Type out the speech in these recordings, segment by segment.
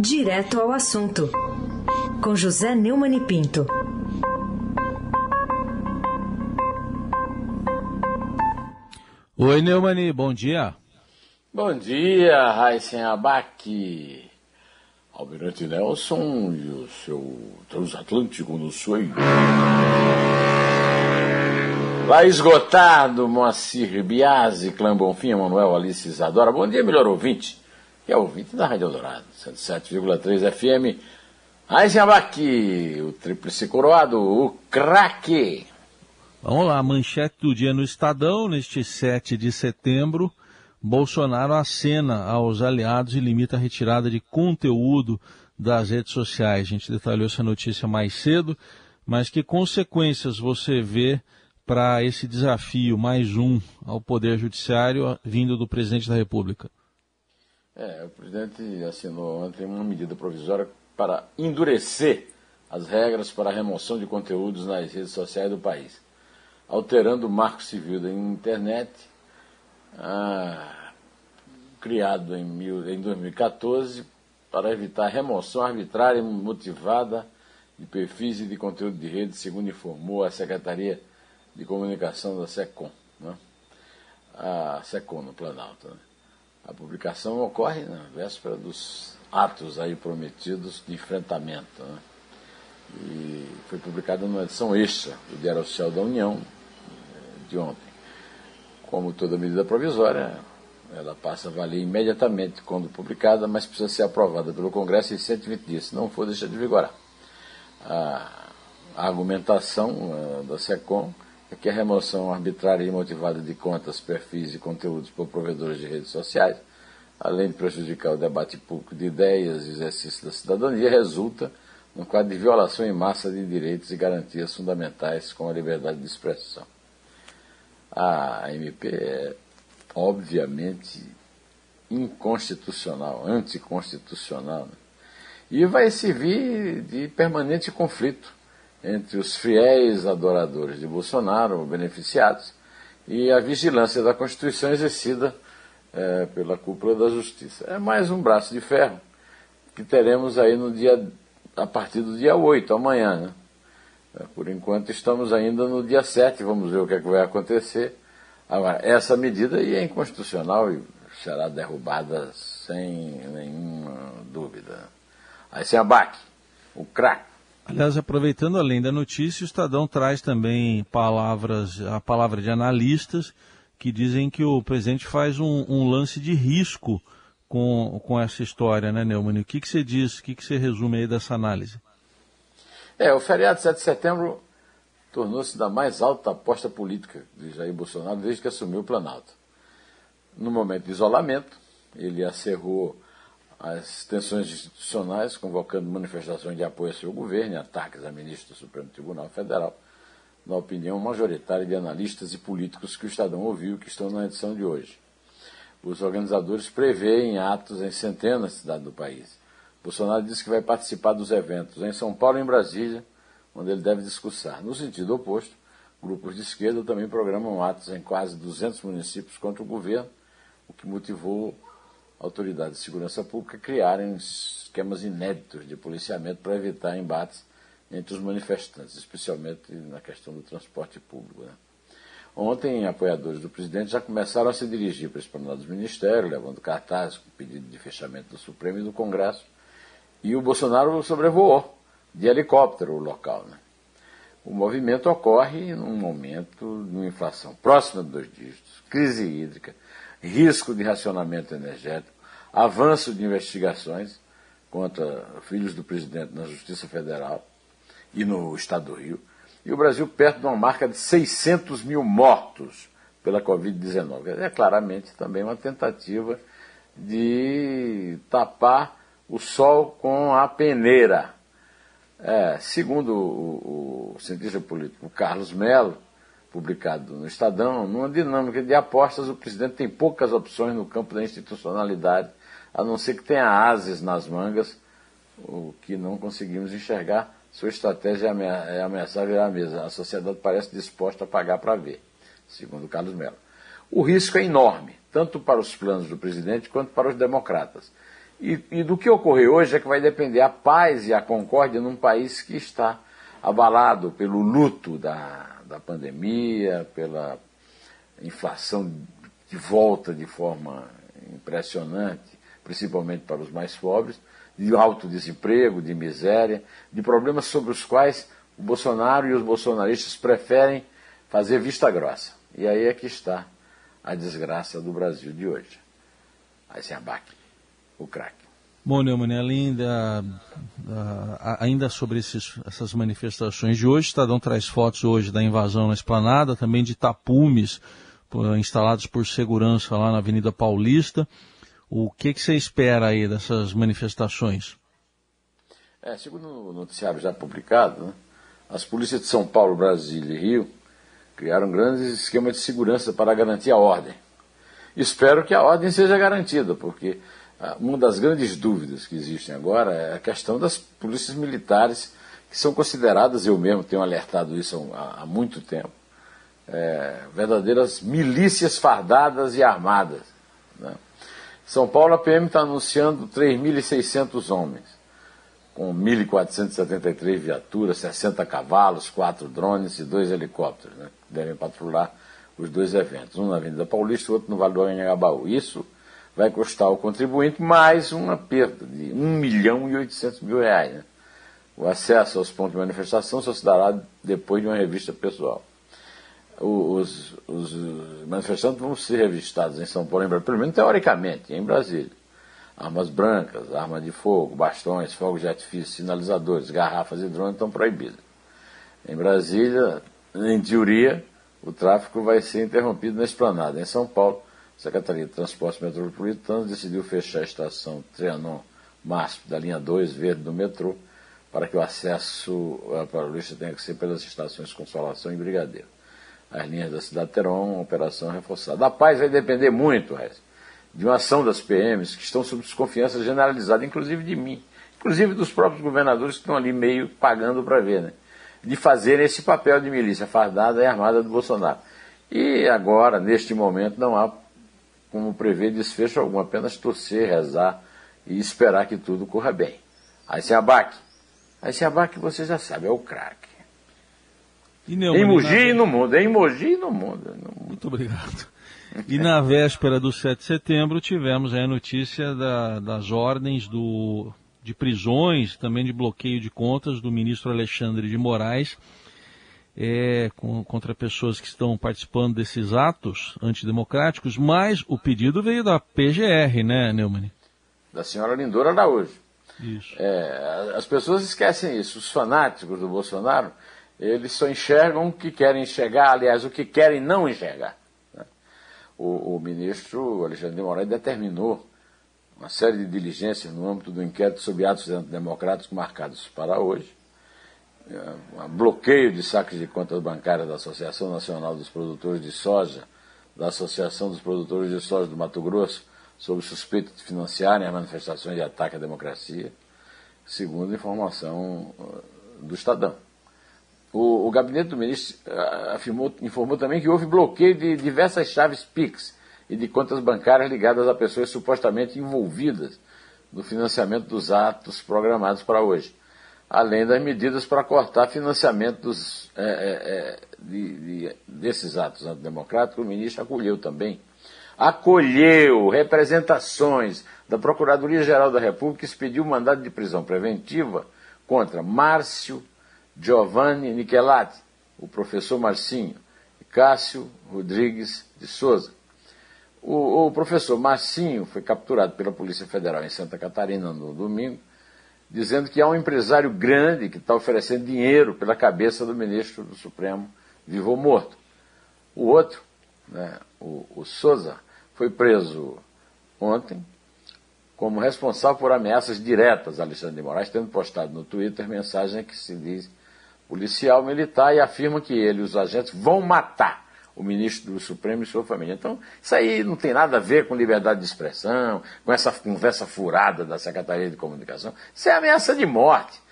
Direto ao assunto, com José Neumann e Pinto. Oi, Neumani, bom dia. Bom dia, Raíssen Abac, Almirante Nelson e o seu transatlântico no sonho. Lá esgotado, Moacir Biasi, Clã Bonfim, Manuel Alice Isadora. Bom dia, melhor ouvinte, que é ouvinte da Rádio Eldorado, 107,3 FM. Abac, o tríplice coroado, o craque. Vamos lá, manchete do dia no Estadão, neste 7 de setembro. Bolsonaro acena aos aliados e limita a retirada de conteúdo das redes sociais. A gente detalhou essa notícia mais cedo, mas que consequências você vê para esse desafio, mais um, ao Poder Judiciário vindo do presidente da República? É, o presidente assinou ontem uma medida provisória para endurecer as regras para a remoção de conteúdos nas redes sociais do país, alterando o marco civil da internet, ah, criado em, mil, em 2014 para evitar remoção arbitrária e motivada de perfis e de conteúdo de rede, segundo informou a Secretaria de Comunicação da SECOM, né? a SECOM no Planalto. Né? A publicação ocorre na véspera dos atos aí prometidos de enfrentamento. Né? E foi publicada numa edição extra do Diário Oficial da União eh, de ontem. Como toda medida provisória, ela passa a valer imediatamente quando publicada, mas precisa ser aprovada pelo Congresso em 120 dias, se não for, deixa de vigorar. A, argumentação uh, da SECOM é que a remoção arbitrária e imotivada de contas, perfis e conteúdos por provedores de redes sociais, além de prejudicar o debate público de ideias e exercício da cidadania, resulta num quadro de violação em massa de direitos e garantias fundamentais como a liberdade de expressão. A MP é, obviamente, inconstitucional, anticonstitucional, né? e vai servir de permanente conflito entre os fiéis adoradores de Bolsonaro, beneficiados, e a vigilância da Constituição exercida é, pela cúpula da Justiça. É mais um braço de ferro que teremos aí no dia, a partir do dia 8, amanhã. Né? É, por enquanto estamos ainda no dia 7, vamos ver o que, é que vai acontecer. Agora, essa medida é inconstitucional e será derrubada sem nenhuma dúvida. Aí sem abaque, o craque Aliás, aproveitando além da notícia, o Estadão traz também palavras, a palavra de analistas que dizem que o presidente faz um, um lance de risco com, com essa história, né, Neumann? O que, que você diz, o que, que você resume aí dessa análise? É, o feriado de 7 de setembro tornou-se da mais alta aposta política de Jair Bolsonaro desde que assumiu o Planalto. No momento de isolamento, ele acerrou as tensões institucionais, convocando manifestações de apoio ao seu governo e ataques a ministro do Supremo Tribunal Federal, na opinião majoritária de analistas e políticos que o Estadão ouviu que estão na edição de hoje. Os organizadores preveem atos em centenas de cidades do país. Bolsonaro disse que vai participar dos eventos em São Paulo e em Brasília, onde ele deve discursar. No sentido oposto, grupos de esquerda também programam atos em quase 200 municípios contra o governo, o que motivou autoridades de segurança pública criarem esquemas inéditos de policiamento para evitar embates entre os manifestantes, especialmente na questão do transporte público. Né? Ontem, apoiadores do presidente já começaram a se dirigir para a esplanada dos ministérios, levando cartazes com pedido de fechamento do Supremo e do Congresso. E o Bolsonaro sobrevoou de helicóptero o local. Né? O movimento ocorre num momento de uma inflação próxima de dois dígitos, crise hídrica, risco de racionamento energético, avanço de investigações contra filhos do presidente na Justiça Federal e no Estado do Rio, e o Brasil perto de uma marca de 600 mil mortos pela Covid-19. É claramente também uma tentativa de tapar o sol com a peneira. É, segundo o, o cientista político Carlos Melo, publicado no Estadão, numa dinâmica de apostas, o presidente tem poucas opções no campo da institucionalidade, a não ser que tenha ases nas mangas, o que não conseguimos enxergar. Sua estratégia é ameaçar virar a mesa. A sociedade parece disposta a pagar para ver, segundo Carlos Mello. O risco é enorme, tanto para os planos do presidente quanto para os democratas. E, e, do que ocorrer hoje é que vai depender a paz e a concórdia num país que está abalado pelo luto da, da pandemia, pela inflação de volta de forma impressionante, principalmente para os mais pobres, de alto desemprego, de miséria, de problemas sobre os quais o Bolsonaro e os bolsonaristas preferem fazer vista grossa. E aí é que está a desgraça do Brasil de hoje. Aí se abaque o craque. Bom, Neumann, além da, da, ainda sobre esses, essas manifestações de hoje, Estadão traz fotos hoje da invasão na esplanada, também de tapumes instalados por segurança lá na Avenida Paulista. O que, que você espera aí dessas manifestações? É, segundo o noticiário já publicado, né, as polícias de São Paulo, Brasília e Rio criaram grandes esquemas de segurança para garantir a ordem. Espero que a ordem seja garantida, porque uma das grandes dúvidas que existem agora é a questão das polícias militares, que são consideradas, eu mesmo tenho alertado isso há, muito tempo, é, verdadeiras milícias fardadas e armadas. Né? São Paulo, a PM está anunciando 3.600 homens, com 1.473 viaturas, 60 cavalos, 4 drones e dois helicópteros, né, que devem patrulhar os dois eventos, um na Avenida Paulista e outro no Vale do Anhangabaú. Isso vai custar ao contribuinte mais uma perda de 1 milhão e 800 mil reais. Né? O acesso aos pontos de manifestação só se dará depois de uma revista pessoal. Os, os manifestantes vão ser revistados em São Paulo, pelo menos teoricamente, em Brasília. Armas brancas, armas de fogo, bastões, fogos de artifício, sinalizadores, garrafas e drones estão proibidos. Em Brasília, em teoria, o tráfego vai ser interrompido na esplanada. Em São Paulo, Secretaria de Transportes Metropolitanos decidiu fechar a estação Trianon Máximo da linha 2 verde do metrô para que o acesso à Paulista tenha que ser pelas estações Consolação e Brigadeiro. As linhas da cidade terão uma operação reforçada. A paz vai depender muito, Rez, de uma ação das PMs que estão sob desconfiança generalizada, inclusive de mim, inclusive dos próprios governadores que estão ali meio pagando para ver, né? De fazer esse papel de milícia fardada e armada do Bolsonaro. E agora, neste momento, não há como prever desfecho algum, apenas torcer, rezar e esperar que tudo corra bem. Aí se abaque. Aí se abaque, você já sabe, é o craque. Em Mogi e no mundo, em Mogi e no mundo. Muito obrigado. E na véspera do 7 de setembro tivemos a notícia da, das ordens do, de prisões, também de bloqueio de contas do ministro Alexandre de Moraes, é, com, contra pessoas que estão participando desses atos antidemocráticos, mas o pedido veio da PGR, né, Neumann? Da senhora Lindora Araújo. Isso. É, as pessoas esquecem isso. Os fanáticos do Bolsonaro, eles só enxergam o que querem enxergar, aliás, o que querem não enxergar. Né? O, o ministro Alexandre de Moraes determinou uma série de diligências no âmbito do inquérito sobre atos antidemocráticos marcados para hoje bloqueio de saques de contas bancárias da Associação Nacional dos Produtores de Soja, da Associação dos Produtores de Soja do Mato Grosso, sob suspeita de financiarem as manifestações de ataque à democracia, segundo informação uh, do Estadão. O, o gabinete do ministro uh, afirmou, informou também que houve bloqueio de diversas chaves PIX e de contas bancárias ligadas a pessoas supostamente envolvidas no financiamento dos atos programados para hoje além das medidas para cortar financiamento é, é, é, de, de, desses atos antidemocráticos, o ministro acolheu também. Acolheu representações da Procuradoria-Geral da República que expediu mandado de prisão preventiva contra Márcio Giovanni Nichelati, o professor Marcinho, e Cássio Rodrigues de Souza. O, o professor Marcinho foi capturado pela Polícia Federal em Santa Catarina no domingo dizendo que há um empresário grande que está oferecendo dinheiro pela cabeça do ministro do Supremo, vivo ou morto. O outro, né, o, o Souza, foi preso ontem como responsável por ameaças diretas a Alexandre de Moraes, tendo postado no Twitter mensagem que se diz policial militar e afirma que ele e os agentes vão matar o ministro do Supremo e sua família. Então, isso aí não tem nada a ver com liberdade de expressão, com essa conversa furada da Secretaria de Comunicação. Isso é ameaça de morte.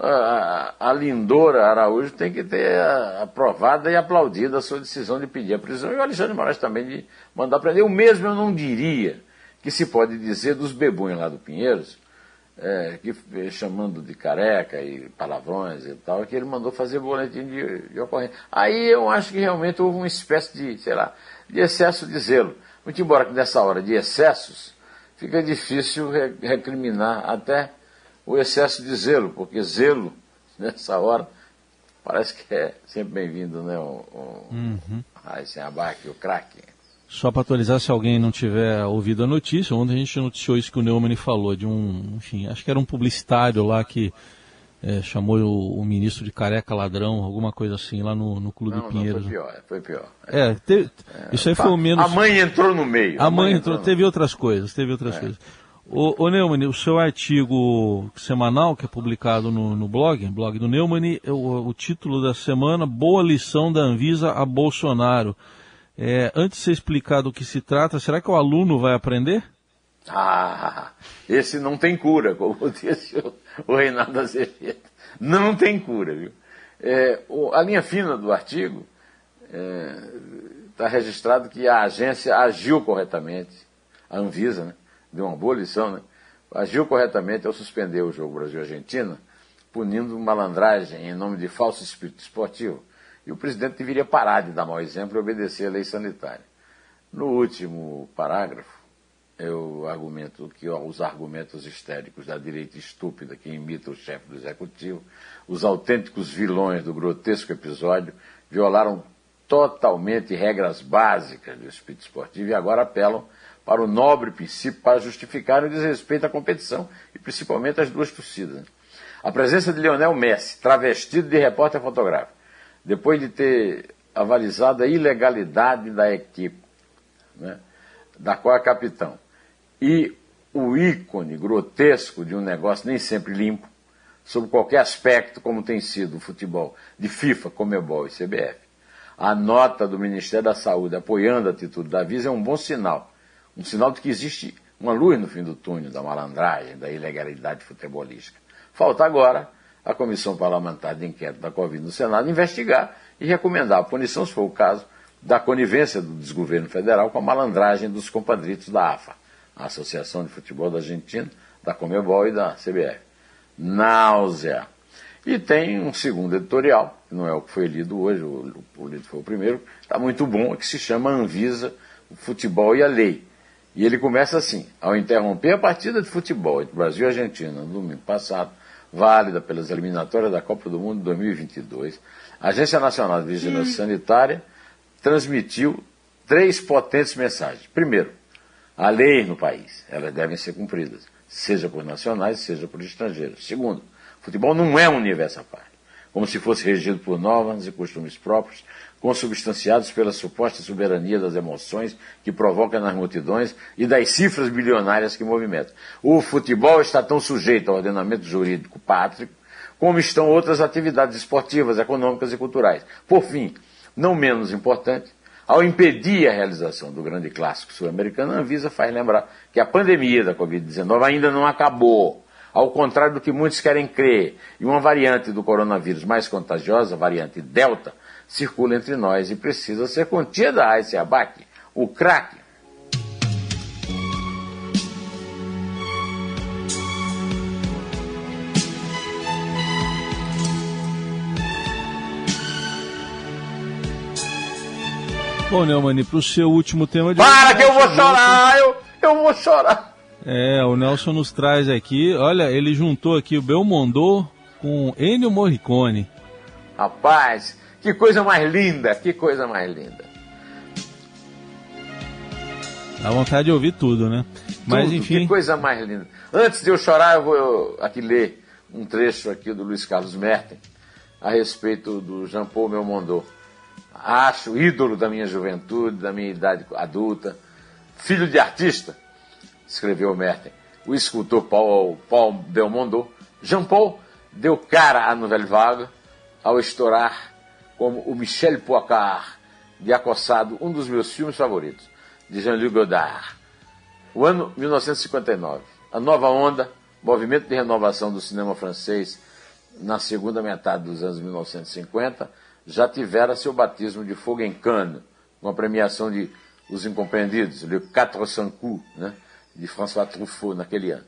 A, Lindora Araújo tem que ter aprovada e aplaudida a sua decisão de pedir a prisão e o Alexandre Moraes também de mandar prender. Eu mesmo eu não diria que se pode dizer dos bebões lá do Pinheiros, é, que, chamando de careca e palavrões e tal, que ele mandou fazer boletim de, de ocorrência. Aí eu acho que realmente houve uma espécie de, sei lá, de excesso de zelo. Muito embora que nessa hora de excessos, fica difícil recriminar até o excesso de zelo, porque zelo, nessa hora, parece que é sempre bem-vindo, né? O, o uhum. Abac, o craque. Só para atualizar, se alguém não tiver ouvido a notícia, ontem a gente noticiou isso que o Neumann falou, de um, enfim, acho que era um publicitário lá que é, chamou o, o, ministro de careca ladrão, alguma coisa assim, lá no, no Clube não, Pinheiros. Não, foi pior, foi pior. É, te, é, isso aí foi o menos... A mãe entrou no meio. A, mãe, entrou, entrou teve outras coisas, teve outras é. coisas. O, o Neumann, o seu artigo semanal, que é publicado no, no blog, blog do Neumann, o, o título da semana, Boa lição da Anvisa a Bolsonaro. É, antes de você explicar do que se trata, será que o aluno vai aprender? Ah, esse não tem cura, como disse o, o Reinaldo Azevedo. Não tem cura, viu? É, o, a linha fina do artigo está é, registrado que a agência agiu corretamente, a Anvisa, né? deu uma boa lição, né? agiu corretamente ao suspender o jogo Brasil-Argentina, punindo malandragem em nome de falso espírito esportivo. E o presidente deveria parar de dar mau exemplo e obedecer à lei sanitária. No último parágrafo, eu argumento que os argumentos histéricos da direita estúpida que imita o chefe do executivo, os autênticos vilões do grotesco episódio, violaram totalmente regras básicas do espírito esportivo e agora apelam para o nobre princípio para justificar o desrespeito à competição e principalmente às duas torcidas. A presença de Lionel Messi, travestido de repórter fotográfico, depois de ter avalizado a ilegalidade da equipe, né, da qual é capitão, e o ícone grotesco de um negócio nem sempre limpo, sob qualquer aspecto, como tem sido o futebol de FIFA, Comebol e CBF. A nota do Ministério da Saúde apoiando a atitude da Visa é um bom sinal, um sinal de que existe uma luz no fim do túnel da malandragem, da ilegalidade futebolística. Falta agora a Comissão Parlamentar de Inquérito da Covid no Senado investigar e recomendar a punição, se for o caso, da conivência do desgoverno federal com a malandragem dos compadritos da AFA, a Associação de Futebol da Argentina, da Comebol e da CBF. Náusea. E tem um segundo editorial, que não é o que foi lido hoje, o, o lido foi o primeiro, está muito bom, que se chama Anvisa, o Futebol e a Lei. E ele começa assim: ao interromper a partida de futebol entre Brasil e Argentina no domingo passado, válida pelas eliminatórias da Copa do Mundo 2022, a Agência Nacional de Vigilância hum. Sanitária transmitiu três potentes mensagens. Primeiro, a lei no país, elas devem ser cumpridas, seja por nacionais, seja por estrangeiros. Segundo, futebol não é um universo à parte, como se fosse regido por normas e costumes próprios, consubstanciados pela suposta soberania das emoções que provoca nas multidões e das cifras bilionárias que movimentam. O futebol está tão sujeito ao ordenamento jurídico pátrio como estão outras atividades esportivas, econômicas e culturais. Por fim, não menos importante, ao impedir a realização do grande clássico sul-americano, a Anvisa faz lembrar que a pandemia da Covid-19 ainda não acabou. Ao contrário do que muitos querem crer, e uma variante do coronavírus mais contagiosa, a variante Delta, circula entre nós e precisa ser contida a esse abaque, o crack. Bom, Neumann, para o seu último tema de. Para que eu vou chorar! Eu, eu vou chorar! É, o Nelson nos traz aqui. Olha, ele juntou aqui o Belmondo com Ennio Morricone. Rapaz, que coisa mais linda, que coisa mais linda. Dá vontade de ouvir tudo, né? Mas tudo, enfim. Que coisa mais linda. Antes de eu chorar, eu vou aqui ler um trecho aqui do Luiz Carlos Merten a respeito do Jean Paul Belmondo. Acho ídolo da minha juventude, da minha idade adulta, filho de artista, escreveu Merten. O escultor Paul, Paul Belmondo. Jean Paul deu cara à Nouvelle Vague ao estourar como o Michel Poicard, de Acossado, um dos meus filmes favoritos, de Jean-Luc Godard. O ano 1959, a nova onda, movimento de renovação do cinema francês na segunda metade dos anos 1950, já tivera seu batismo de fogo em com a premiação de Os Incompreendidos, Le Quatre Cents Coups, né? de François Truffaut naquele ano.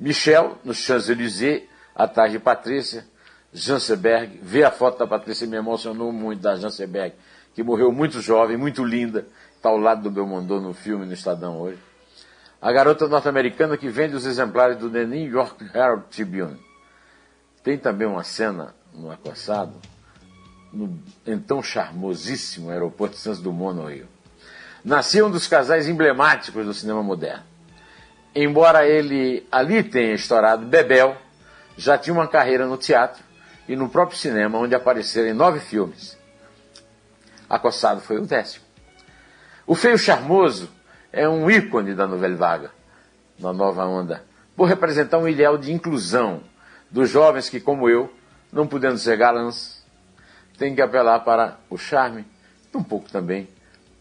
Michel, no Champs-Élysées, atrás de Patrícia, Janseberg, ver a foto da Patrícia me emocionou muito, da Janseberg, que morreu muito jovem, muito linda, está ao lado do Belmondo no filme, no Estadão hoje. A garota norte-americana que vende os exemplares do The New York Herald Tribune. Tem também uma cena no acossado, no então charmosíssimo aeroporto de Santos Dumont, no Rio. Nascia um dos casais emblemáticos do cinema moderno. Embora ele ali tenha estourado Bebel, já tinha uma carreira no teatro e no próprio cinema, onde apareceram em nove filmes. Acossado foi o décimo. O feio charmoso é um ícone da Nouvelle Vaga, na nova onda, por representar um ideal de inclusão dos jovens que, como eu, não podendo ser galãs, têm que apelar para o charme e um pouco também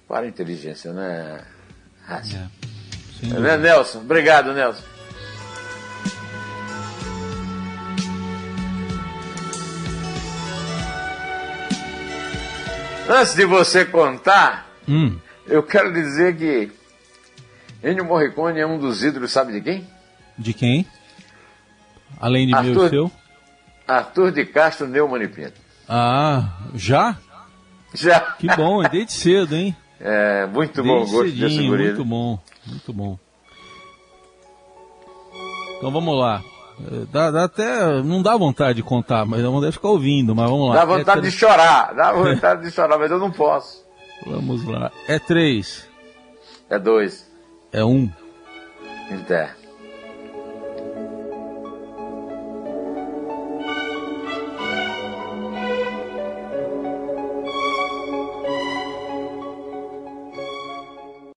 para a inteligência, né, Rácio? É, né, Nelson? Obrigado, Nelson. Antes de você contar, hum. eu quero dizer que Ennio Morricone é um dos ídolos, sabe de quem? De quem? Além de Arthur, meu e seu? Arthur de Castro Neumann e Pinto. Ah, já? Já. Que bom, desde cedo, hein? É, muito desde bom o gosto desse guri. Muito bom, muito bom. Então vamos lá. É, dá, dá, até. Não dá vontade de contar, mas dá vontade de ficar ouvindo, mas vamos lá. Dá vontade é de chorar, dá vontade de chorar, mas eu não posso. Vamos lá. É três. É dois. É um. Inter.